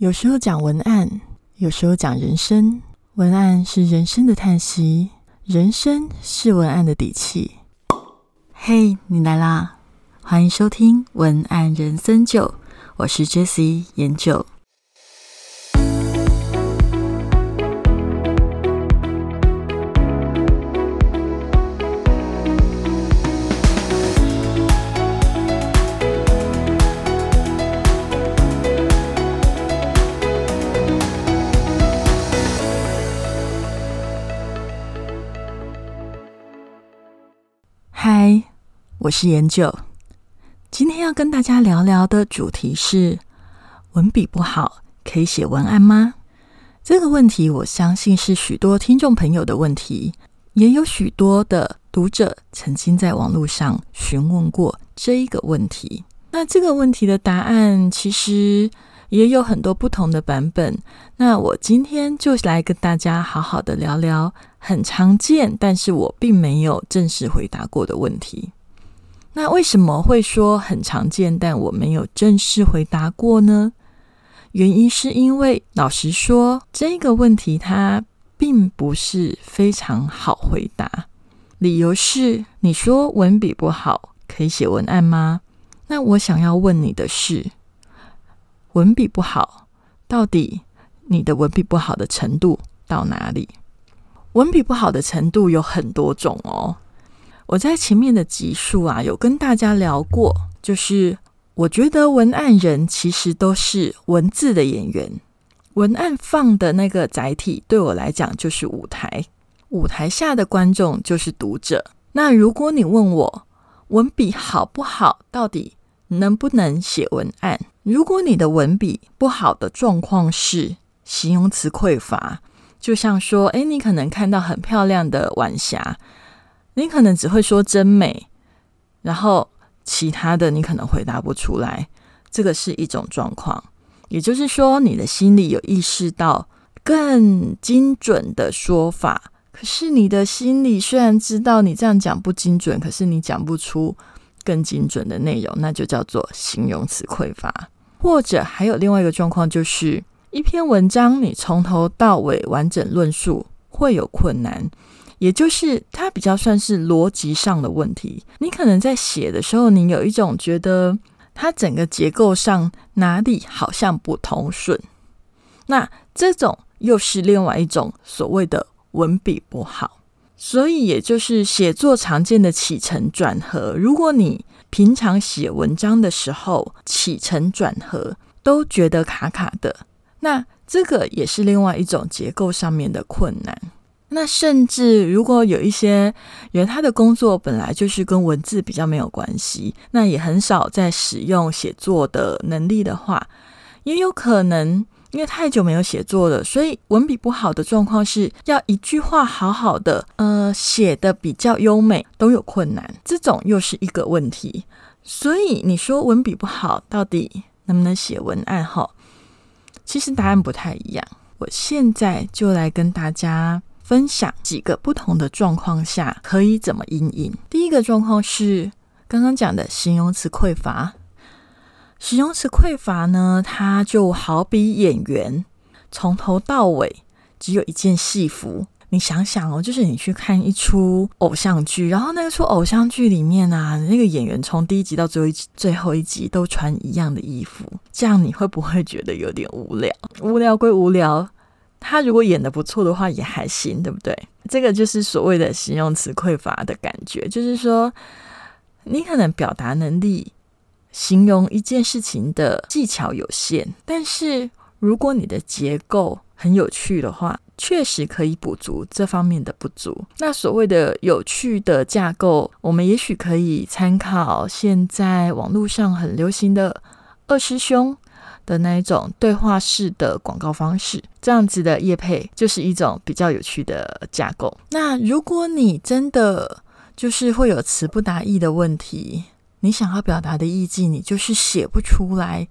有时候讲文案，有时候讲人生。文案是人生的叹息，人生是文案的底气。嘿，你来啦！欢迎收听《文案人生九》，我是 Jessie 研九。我是研究。今天要跟大家聊聊的主题是：文笔不好可以写文案吗？这个问题，我相信是许多听众朋友的问题，也有许多的读者曾经在网络上询问过这一个问题。那这个问题的答案，其实。也有很多不同的版本。那我今天就来跟大家好好的聊聊很常见，但是我并没有正式回答过的问题。那为什么会说很常见，但我没有正式回答过呢？原因是因为老实说，这个问题它并不是非常好回答。理由是，你说文笔不好可以写文案吗？那我想要问你的是。文笔不好，到底你的文笔不好的程度到哪里？文笔不好的程度有很多种哦。我在前面的集数啊，有跟大家聊过，就是我觉得文案人其实都是文字的演员，文案放的那个载体对我来讲就是舞台，舞台下的观众就是读者。那如果你问我文笔好不好，到底能不能写文案？如果你的文笔不好的状况是形容词匮乏，就像说，哎，你可能看到很漂亮的晚霞，你可能只会说真美，然后其他的你可能回答不出来，这个是一种状况。也就是说，你的心里有意识到更精准的说法，可是你的心里虽然知道你这样讲不精准，可是你讲不出。更精准的内容，那就叫做形容词匮乏。或者还有另外一个状况，就是一篇文章你从头到尾完整论述会有困难，也就是它比较算是逻辑上的问题。你可能在写的时候，你有一种觉得它整个结构上哪里好像不通顺，那这种又是另外一种所谓的文笔不好。所以，也就是写作常见的起承转合。如果你平常写文章的时候起承转合都觉得卡卡的，那这个也是另外一种结构上面的困难。那甚至如果有一些人他的工作本来就是跟文字比较没有关系，那也很少在使用写作的能力的话，也有可能。因为太久没有写作了，所以文笔不好的状况是要一句话好好的，呃，写的比较优美都有困难，这种又是一个问题。所以你说文笔不好，到底能不能写文案？哈，其实答案不太一样。我现在就来跟大家分享几个不同的状况下可以怎么应应。第一个状况是刚刚讲的形容词匮乏。形容词匮乏呢，它就好比演员从头到尾只有一件戏服。你想想哦，就是你去看一出偶像剧，然后那个出偶像剧里面啊，那个演员从第一集到最后一集最后一集都穿一样的衣服，这样你会不会觉得有点无聊？无聊归无聊，他如果演的不错的话也还行，对不对？这个就是所谓的形容词匮乏的感觉，就是说你可能表达能力。形容一件事情的技巧有限，但是如果你的结构很有趣的话，确实可以补足这方面的不足。那所谓的有趣的架构，我们也许可以参考现在网络上很流行的二师兄的那一种对话式的广告方式，这样子的业配就是一种比较有趣的架构。那如果你真的就是会有词不达意的问题，你想要表达的意境，你就是写不出来，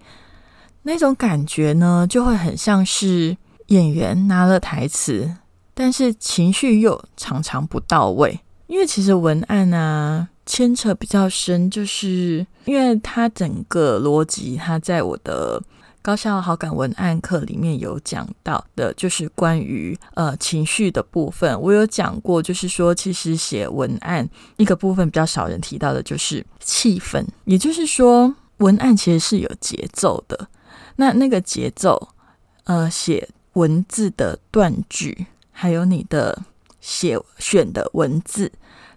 那种感觉呢，就会很像是演员拿了台词，但是情绪又常常不到位。因为其实文案啊牵扯比较深，就是因为它整个逻辑，它在我的高效好感文案课里面有讲到的，就是关于呃情绪的部分。我有讲过，就是说其实写文案一个部分比较少人提到的，就是气氛。也就是说，文案其实是有节奏的。那那个节奏，呃，写文字的断句，还有你的写选的文字，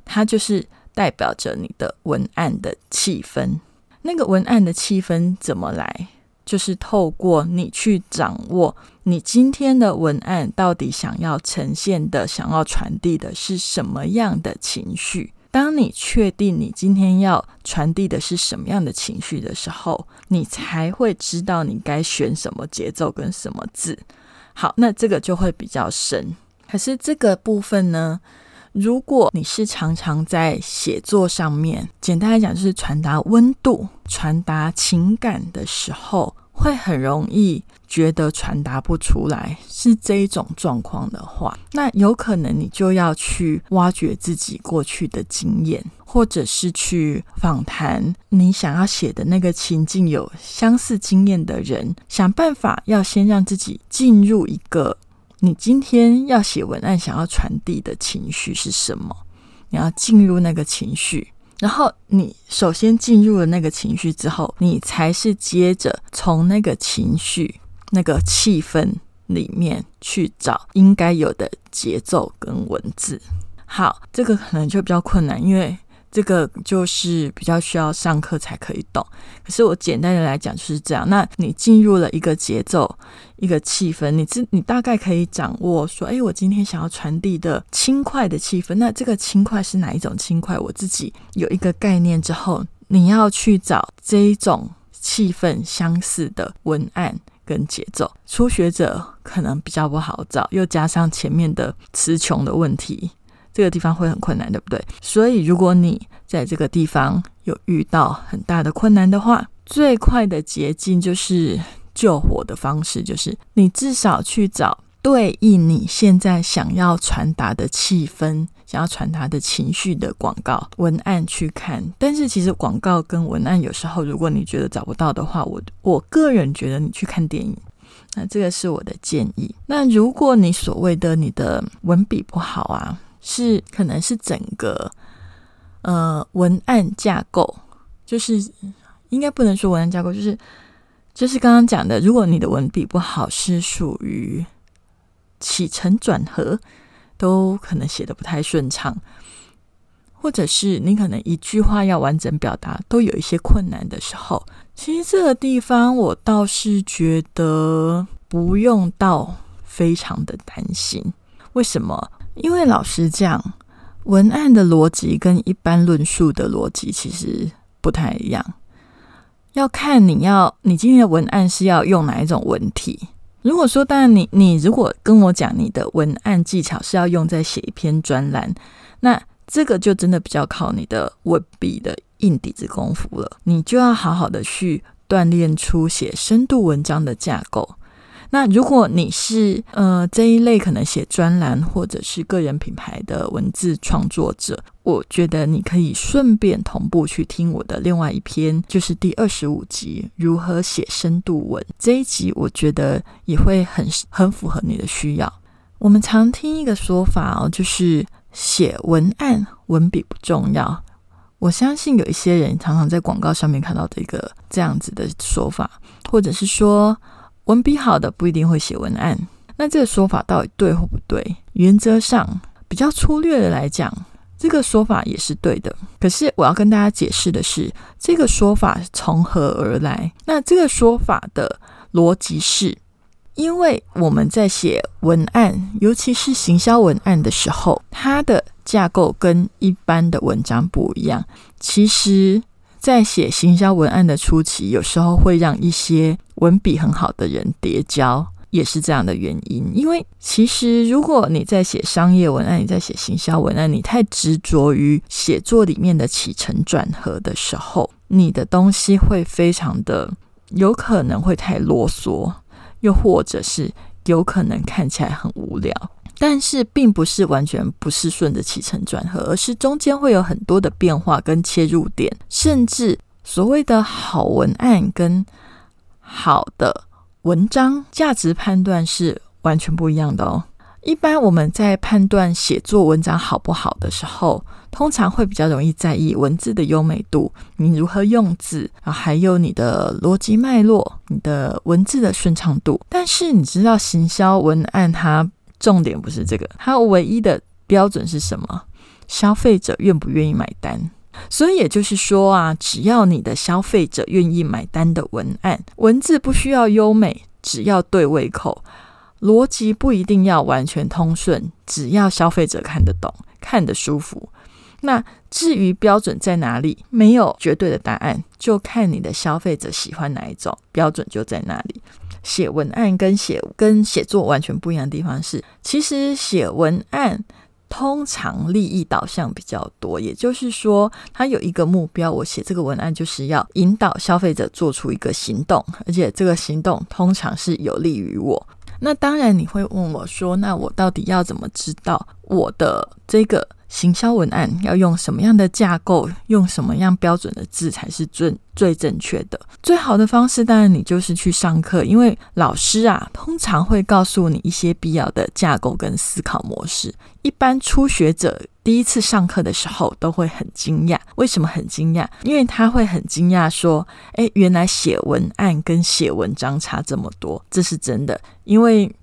它就是代表着你的文案的气氛。那个文案的气氛怎么来？就是透过你去掌握你今天的文案到底想要呈现的、想要传递的是什么样的情绪。当你确定你今天要传递的是什么样的情绪的时候，你才会知道你该选什么节奏跟什么字。好，那这个就会比较深。可是这个部分呢？如果你是常常在写作上面，简单来讲就是传达温度、传达情感的时候，会很容易觉得传达不出来，是这一种状况的话，那有可能你就要去挖掘自己过去的经验，或者是去访谈你想要写的那个情境有相似经验的人，想办法要先让自己进入一个。你今天要写文案，想要传递的情绪是什么？你要进入那个情绪，然后你首先进入了那个情绪之后，你才是接着从那个情绪、那个气氛里面去找应该有的节奏跟文字。好，这个可能就比较困难，因为。这个就是比较需要上课才可以懂，可是我简单的来讲就是这样。那你进入了一个节奏、一个气氛，你知你大概可以掌握说，哎，我今天想要传递的轻快的气氛，那这个轻快是哪一种轻快？我自己有一个概念之后，你要去找这一种气氛相似的文案跟节奏。初学者可能比较不好找，又加上前面的词穷的问题。这个地方会很困难，对不对？所以，如果你在这个地方有遇到很大的困难的话，最快的捷径就是救火的方式，就是你至少去找对应你现在想要传达的气氛、想要传达的情绪的广告文案去看。但是，其实广告跟文案有时候，如果你觉得找不到的话，我我个人觉得你去看电影，那这个是我的建议。那如果你所谓的你的文笔不好啊？是，可能是整个呃文案架构，就是应该不能说文案架构，就是就是刚刚讲的，如果你的文笔不好，是属于起承转合都可能写的不太顺畅，或者是你可能一句话要完整表达都有一些困难的时候，其实这个地方我倒是觉得不用到非常的担心，为什么？因为老实讲，文案的逻辑跟一般论述的逻辑其实不太一样，要看你要你今天的文案是要用哪一种文体。如果说，当然你你如果跟我讲你的文案技巧是要用在写一篇专栏，那这个就真的比较靠你的文笔的硬底子功夫了，你就要好好的去锻炼出写深度文章的架构。那如果你是呃这一类可能写专栏或者是个人品牌的文字创作者，我觉得你可以顺便同步去听我的另外一篇，就是第二十五集如何写深度文这一集，我觉得也会很很符合你的需要。我们常听一个说法哦，就是写文案文笔不重要。我相信有一些人常常在广告上面看到的一个这样子的说法，或者是说。文笔好的不一定会写文案，那这个说法到底对或不对？原则上，比较粗略的来讲，这个说法也是对的。可是我要跟大家解释的是，这个说法从何而来？那这个说法的逻辑是，因为我们在写文案，尤其是行销文案的时候，它的架构跟一般的文章不一样。其实。在写行销文案的初期，有时候会让一些文笔很好的人叠交，也是这样的原因。因为其实如果你在写商业文案，你在写行销文案，你太执着于写作里面的起承转合的时候，你的东西会非常的有可能会太啰嗦，又或者是有可能看起来很无聊。但是并不是完全不是顺着起承转合，而是中间会有很多的变化跟切入点，甚至所谓的好文案跟好的文章价值判断是完全不一样的哦。一般我们在判断写作文章好不好的时候，通常会比较容易在意文字的优美度，你如何用字啊，还有你的逻辑脉络，你的文字的顺畅度。但是你知道，行销文案它重点不是这个，它唯一的标准是什么？消费者愿不愿意买单？所以也就是说啊，只要你的消费者愿意买单的文案，文字不需要优美，只要对胃口。逻辑不一定要完全通顺，只要消费者看得懂、看得舒服。那至于标准在哪里，没有绝对的答案，就看你的消费者喜欢哪一种，标准就在哪里。写文案跟写跟写作完全不一样的地方是，其实写文案。通常利益导向比较多，也就是说，他有一个目标。我写这个文案就是要引导消费者做出一个行动，而且这个行动通常是有利于我。那当然，你会问我说：“那我到底要怎么知道我的这个？”行销文案要用什么样的架构，用什么样标准的字才是最最正确的？最好的方式当然你就是去上课，因为老师啊通常会告诉你一些必要的架构跟思考模式。一般初学者第一次上课的时候都会很惊讶，为什么很惊讶？因为他会很惊讶说：“诶，原来写文案跟写文章差这么多。”这是真的，因为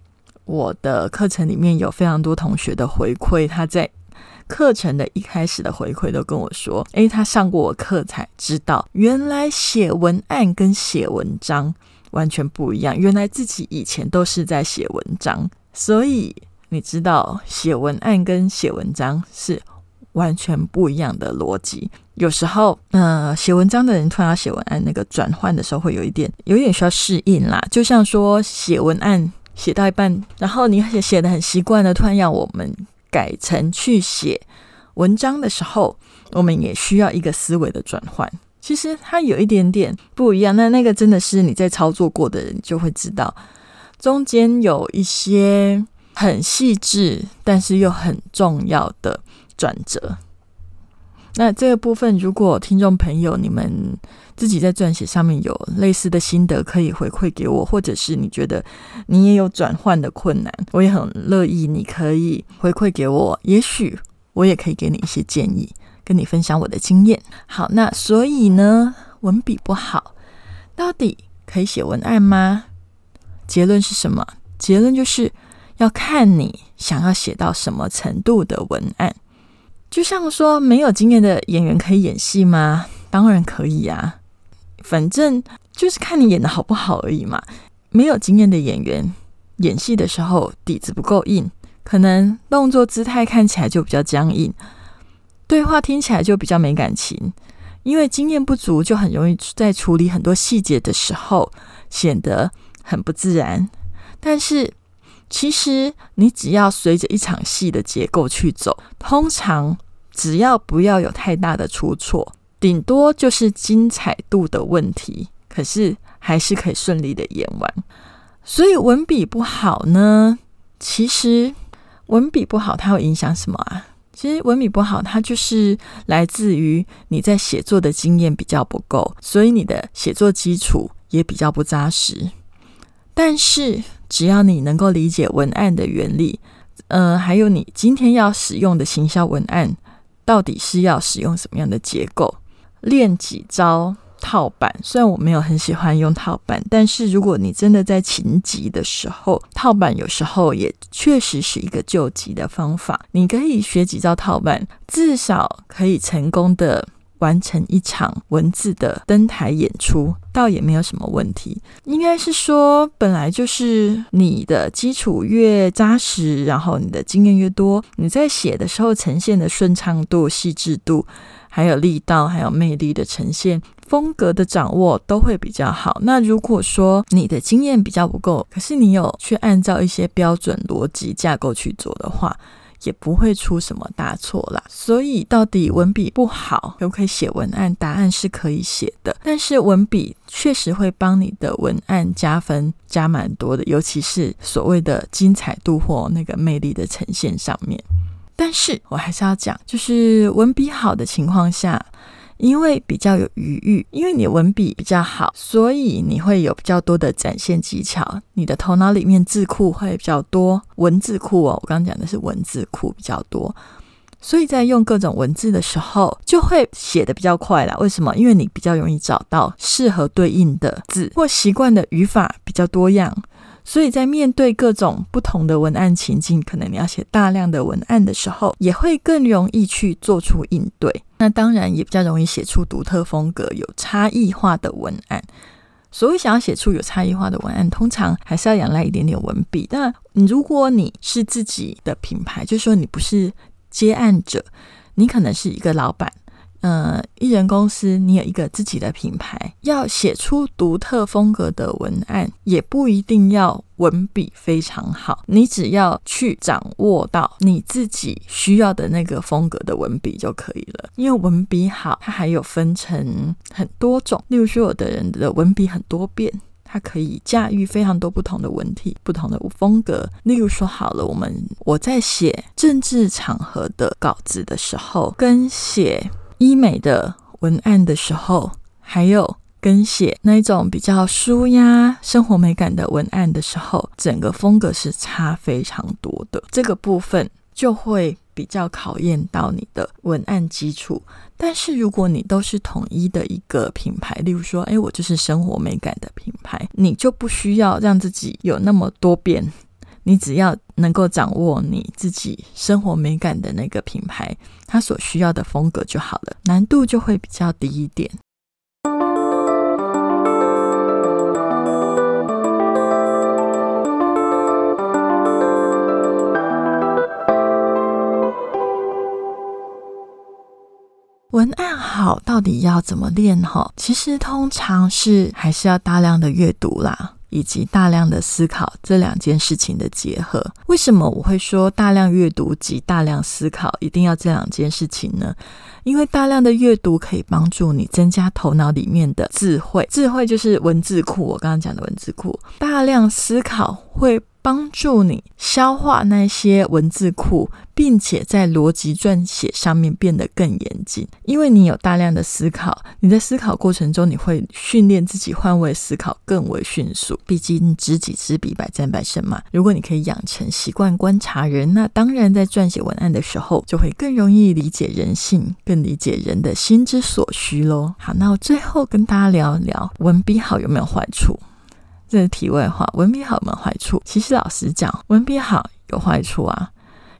我的课程里面有非常多同学的回馈，他在。课程的一开始的回馈都跟我说：“诶，他上过我课才知道，原来写文案跟写文章完全不一样。原来自己以前都是在写文章，所以你知道写文案跟写文章是完全不一样的逻辑。有时候，呃，写文章的人突然要写文案，那个转换的时候会有一点，有点需要适应啦。就像说写文案写到一半，然后你写写的很习惯的，突然要我们。”改成去写文章的时候，我们也需要一个思维的转换。其实它有一点点不一样，那那个真的是你在操作过的人就会知道，中间有一些很细致，但是又很重要的转折。那这个部分，如果听众朋友你们自己在撰写上面有类似的心得，可以回馈给我，或者是你觉得你也有转换的困难，我也很乐意，你可以回馈给我，也许我也可以给你一些建议，跟你分享我的经验。好，那所以呢，文笔不好，到底可以写文案吗？结论是什么？结论就是要看你想要写到什么程度的文案。就像说，没有经验的演员可以演戏吗？当然可以啊，反正就是看你演的好不好而已嘛。没有经验的演员演戏的时候底子不够硬，可能动作姿态看起来就比较僵硬，对话听起来就比较没感情。因为经验不足，就很容易在处理很多细节的时候显得很不自然。但是。其实你只要随着一场戏的结构去走，通常只要不要有太大的出错，顶多就是精彩度的问题，可是还是可以顺利的演完。所以文笔不好呢，其实文笔不好它会影响什么啊？其实文笔不好，它就是来自于你在写作的经验比较不够，所以你的写作基础也比较不扎实。但是，只要你能够理解文案的原理，呃，还有你今天要使用的行销文案，到底是要使用什么样的结构，练几招套板。虽然我没有很喜欢用套板，但是如果你真的在情急的时候，套板有时候也确实是一个救急的方法。你可以学几招套板，至少可以成功的。完成一场文字的登台演出，倒也没有什么问题。应该是说，本来就是你的基础越扎实，然后你的经验越多，你在写的时候呈现的顺畅度、细致度，还有力道，还有魅力的呈现、风格的掌握都会比较好。那如果说你的经验比较不够，可是你有去按照一些标准逻辑架构去做的话，也不会出什么大错啦。所以到底文笔不好可不可以写文案？答案是可以写的，但是文笔确实会帮你的文案加分加蛮多的，尤其是所谓的精彩度或那个魅力的呈现上面。但是我还是要讲，就是文笔好的情况下，因为比较有余裕，因为你文笔比较好，所以你会有比较多的展现技巧。你的头脑里面字库会比较多，文字库哦，我刚刚讲的是文字库比较多。所以在用各种文字的时候，就会写的比较快啦。为什么？因为你比较容易找到适合对应的字，或习惯的语法比较多样。所以在面对各种不同的文案情境，可能你要写大量的文案的时候，也会更容易去做出应对。那当然也比较容易写出独特风格、有差异化的文案。所以想要写出有差异化的文案，通常还是要仰赖一点点文笔。那如果你是自己的品牌，就是说你不是。接案者，你可能是一个老板，呃，艺人公司，你有一个自己的品牌，要写出独特风格的文案，也不一定要文笔非常好，你只要去掌握到你自己需要的那个风格的文笔就可以了。因为文笔好，它还有分成很多种，例如说，有的人的文笔很多变。它可以驾驭非常多不同的文体、不同的风格。例如说，好了，我们我在写政治场合的稿子的时候，跟写医美的文案的时候，还有跟写那种比较舒压、生活美感的文案的时候，整个风格是差非常多的。这个部分就会。比较考验到你的文案基础，但是如果你都是统一的一个品牌，例如说，哎，我就是生活美感的品牌，你就不需要让自己有那么多变，你只要能够掌握你自己生活美感的那个品牌，它所需要的风格就好了，难度就会比较低一点。文案好，到底要怎么练？哈，其实通常是还是要大量的阅读啦，以及大量的思考这两件事情的结合。为什么我会说大量阅读及大量思考一定要这两件事情呢？因为大量的阅读可以帮助你增加头脑里面的智慧，智慧就是文字库。我刚刚讲的文字库，大量思考会。帮助你消化那些文字库，并且在逻辑撰写上面变得更严谨。因为你有大量的思考，你在思考过程中，你会训练自己换位思考更为迅速。毕竟知己知彼，百战百胜嘛。如果你可以养成习惯观察人，那当然在撰写文案的时候，就会更容易理解人性，更理解人的心之所需喽。好，那我最后跟大家聊一聊文笔好有没有坏处。这是题外话，文笔好有没坏处？其实老实讲，文笔好有坏处啊。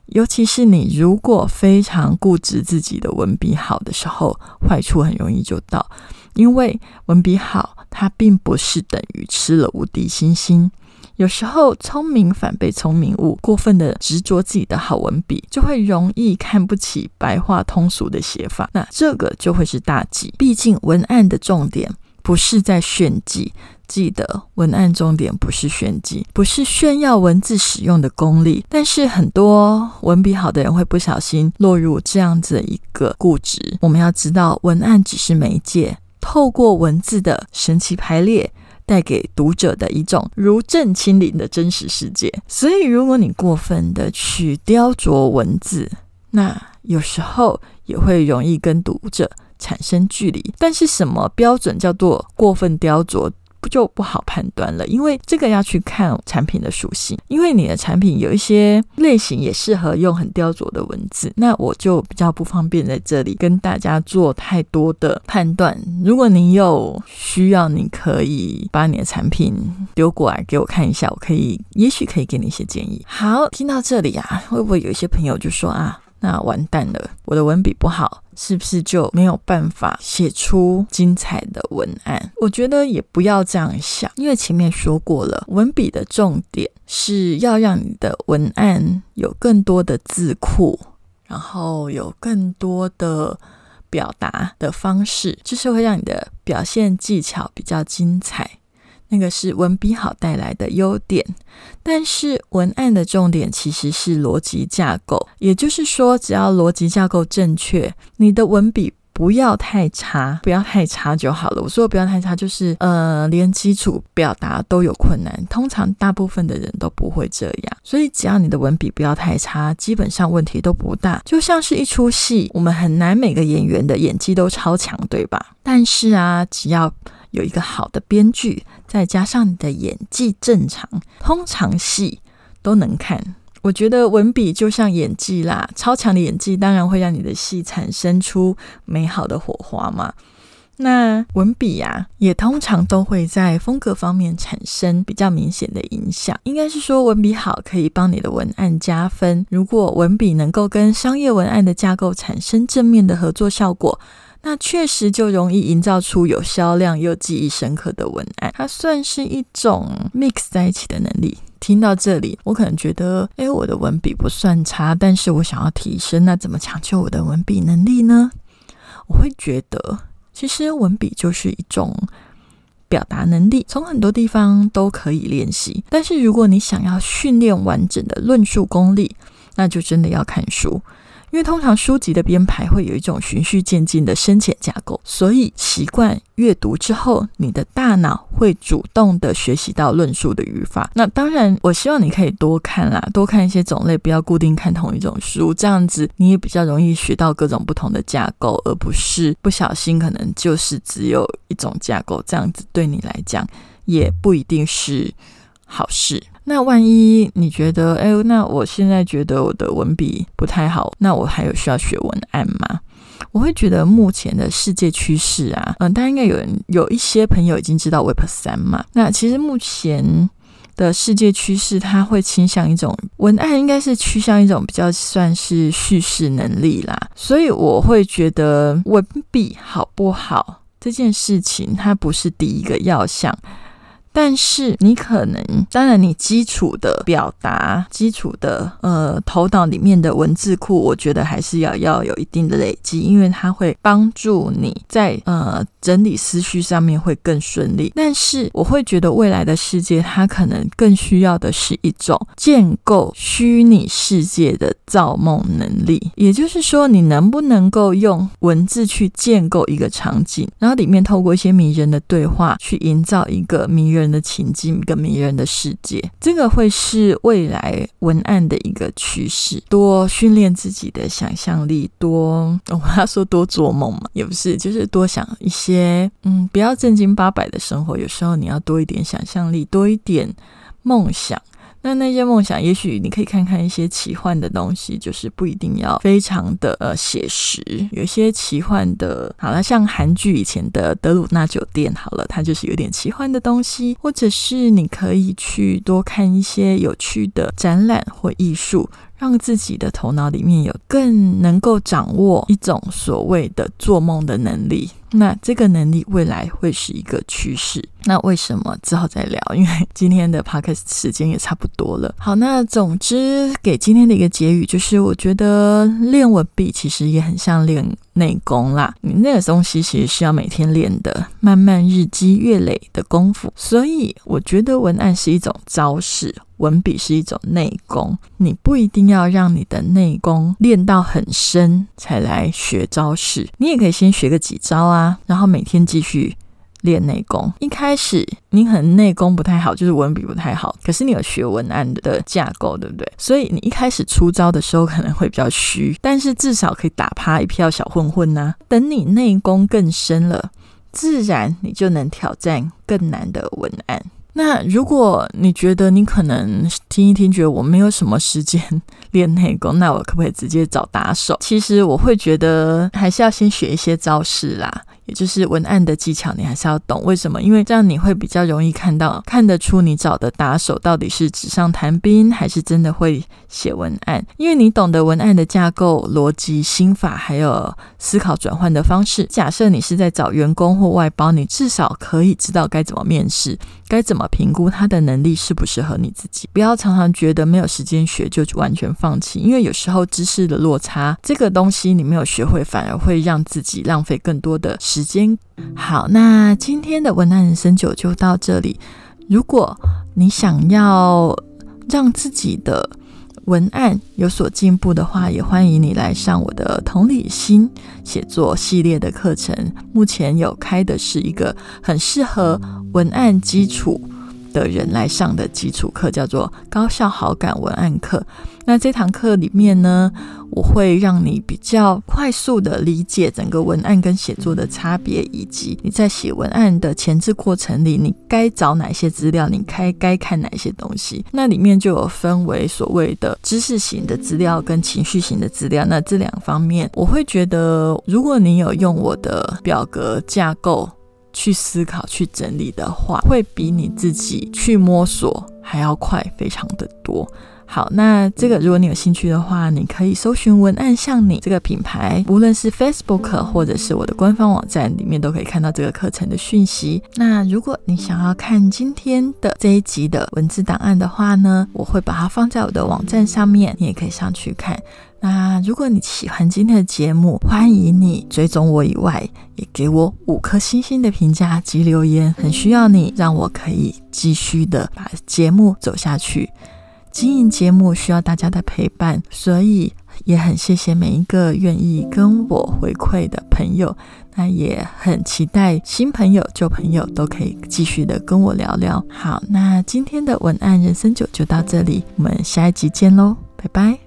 尤其是你如果非常固执自己的文笔好的时候，坏处很容易就到。因为文笔好，它并不是等于吃了无敌星星。有时候聪明反被聪明误，过分的执着自己的好文笔，就会容易看不起白话通俗的写法。那这个就会是大忌。毕竟文案的重点不是在炫技。记得文案重点不是炫技，不是炫耀文字使用的功力，但是很多文笔好的人会不小心落入这样子一个固执。我们要知道，文案只是媒介，透过文字的神奇排列，带给读者的一种如正亲临的真实世界。所以，如果你过分的去雕琢文字，那有时候也会容易跟读者产生距离。但是，什么标准叫做过分雕琢？不就不好判断了，因为这个要去看产品的属性，因为你的产品有一些类型也适合用很雕琢的文字，那我就比较不方便在这里跟大家做太多的判断。如果你有需要，你可以把你的产品丢过来给我看一下，我可以也许可以给你一些建议。好，听到这里啊，会不会有一些朋友就说啊？那完蛋了，我的文笔不好，是不是就没有办法写出精彩的文案？我觉得也不要这样想，因为前面说过了，文笔的重点是要让你的文案有更多的字库，然后有更多的表达的方式，就是会让你的表现技巧比较精彩。那个是文笔好带来的优点，但是文案的重点其实是逻辑架构，也就是说，只要逻辑架构正确，你的文笔。不要太差，不要太差就好了。我说不要太差，就是呃，连基础表达都有困难。通常大部分的人都不会这样，所以只要你的文笔不要太差，基本上问题都不大。就像是一出戏，我们很难每个演员的演技都超强，对吧？但是啊，只要有一个好的编剧，再加上你的演技正常，通常戏都能看。我觉得文笔就像演技啦，超强的演技当然会让你的戏产生出美好的火花嘛。那文笔呀，也通常都会在风格方面产生比较明显的影响。应该是说，文笔好可以帮你的文案加分。如果文笔能够跟商业文案的架构产生正面的合作效果。那确实就容易营造出有销量又记忆深刻的文案，它算是一种 mix 在一起的能力。听到这里，我可能觉得，哎，我的文笔不算差，但是我想要提升，那怎么强求我的文笔能力呢？我会觉得，其实文笔就是一种表达能力，从很多地方都可以练习。但是如果你想要训练完整的论述功力，那就真的要看书。因为通常书籍的编排会有一种循序渐进的深浅架构，所以习惯阅读之后，你的大脑会主动的学习到论述的语法。那当然，我希望你可以多看啦，多看一些种类，不要固定看同一种书，这样子你也比较容易学到各种不同的架构，而不是不小心可能就是只有一种架构，这样子对你来讲也不一定是好事。那万一你觉得，哎，那我现在觉得我的文笔不太好，那我还有需要学文案吗？我会觉得目前的世界趋势啊，嗯，大家应该有人有一些朋友已经知道 Web 三嘛。那其实目前的世界趋势，它会倾向一种文案，应该是趋向一种比较算是叙事能力啦。所以我会觉得文笔好不好这件事情，它不是第一个要项。但是你可能，当然你基础的表达、基础的呃头脑里面的文字库，我觉得还是要要有一定的累积，因为它会帮助你在呃整理思绪上面会更顺利。但是我会觉得未来的世界，它可能更需要的是一种建构虚拟世界的造梦能力。也就是说，你能不能够用文字去建构一个场景，然后里面透过一些迷人的对话去营造一个迷人。人的情境，一个迷人的世界，这个会是未来文案的一个趋势。多训练自己的想象力，多我要说多做梦嘛，也不是，就是多想一些，嗯，不要正经八百的生活。有时候你要多一点想象力，多一点梦想。那那些梦想，也许你可以看看一些奇幻的东西，就是不一定要非常的呃写实。有些奇幻的，好了，像韩剧以前的《德鲁纳酒店》，好了，它就是有点奇幻的东西。或者是你可以去多看一些有趣的展览或艺术。让自己的头脑里面有更能够掌握一种所谓的做梦的能力，那这个能力未来会是一个趋势。那为什么之后再聊？因为今天的 podcast 时间也差不多了。好，那总之给今天的一个结语就是，我觉得练文笔其实也很像练内功啦。你那个东西其实是要每天练的，慢慢日积月累的功夫。所以我觉得文案是一种招式。文笔是一种内功，你不一定要让你的内功练到很深才来学招式，你也可以先学个几招啊，然后每天继续练内功。一开始你可能内功不太好，就是文笔不太好，可是你有学文案的架构，对不对？所以你一开始出招的时候可能会比较虚，但是至少可以打趴一票小混混呐。等你内功更深了，自然你就能挑战更难的文案。那如果你觉得你可能听一听，觉得我没有什么时间练内功，那我可不可以直接找打手？其实我会觉得还是要先学一些招式啦。就是文案的技巧，你还是要懂。为什么？因为这样你会比较容易看到、看得出你找的打手到底是纸上谈兵，还是真的会写文案。因为你懂得文案的架构、逻辑、心法，还有思考转换的方式。假设你是在找员工或外包，你至少可以知道该怎么面试，该怎么评估他的能力适不适合你自己。不要常常觉得没有时间学就完全放弃，因为有时候知识的落差，这个东西你没有学会，反而会让自己浪费更多的时。时间好，那今天的文案人生九就到这里。如果你想要让自己的文案有所进步的话，也欢迎你来上我的同理心写作系列的课程。目前有开的是一个很适合文案基础。的人来上的基础课叫做高效好感文案课。那这堂课里面呢，我会让你比较快速的理解整个文案跟写作的差别，以及你在写文案的前置过程里，你该找哪些资料，你该该看哪些东西。那里面就有分为所谓的知识型的资料跟情绪型的资料。那这两方面，我会觉得，如果你有用我的表格架构。去思考、去整理的话，会比你自己去摸索还要快，非常的多。好，那这个如果你有兴趣的话，你可以搜寻“文案像你”这个品牌，无论是 Facebook 或者是我的官方网站里面，都可以看到这个课程的讯息。那如果你想要看今天的这一集的文字档案的话呢，我会把它放在我的网站上面，你也可以上去看。那如果你喜欢今天的节目，欢迎你追踪我以外，也给我五颗星星的评价及留言，很需要你，让我可以继续的把节目走下去。经营节目需要大家的陪伴，所以也很谢谢每一个愿意跟我回馈的朋友。那也很期待新朋友、旧朋友都可以继续的跟我聊聊。好，那今天的文案人生九就到这里，我们下一集见喽，拜拜。